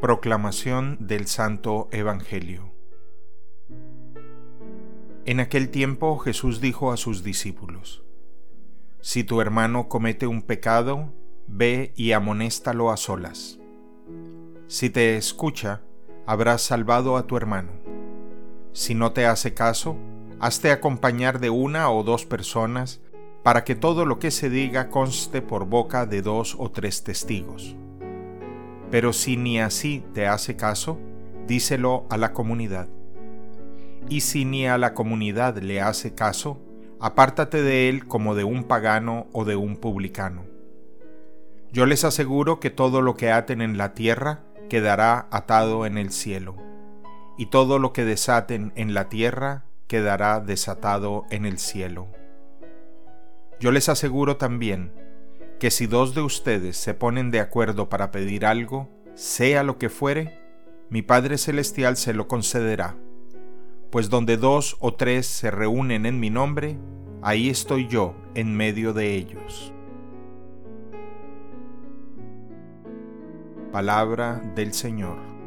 Proclamación del Santo Evangelio En aquel tiempo Jesús dijo a sus discípulos, Si tu hermano comete un pecado, ve y amonéstalo a solas. Si te escucha, habrás salvado a tu hermano. Si no te hace caso, hazte acompañar de una o dos personas para que todo lo que se diga conste por boca de dos o tres testigos. Pero si ni así te hace caso, díselo a la comunidad. Y si ni a la comunidad le hace caso, apártate de él como de un pagano o de un publicano. Yo les aseguro que todo lo que aten en la tierra quedará atado en el cielo, y todo lo que desaten en la tierra quedará desatado en el cielo. Yo les aseguro también que si dos de ustedes se ponen de acuerdo para pedir algo, sea lo que fuere, mi Padre Celestial se lo concederá. Pues donde dos o tres se reúnen en mi nombre, ahí estoy yo en medio de ellos. Palabra del Señor.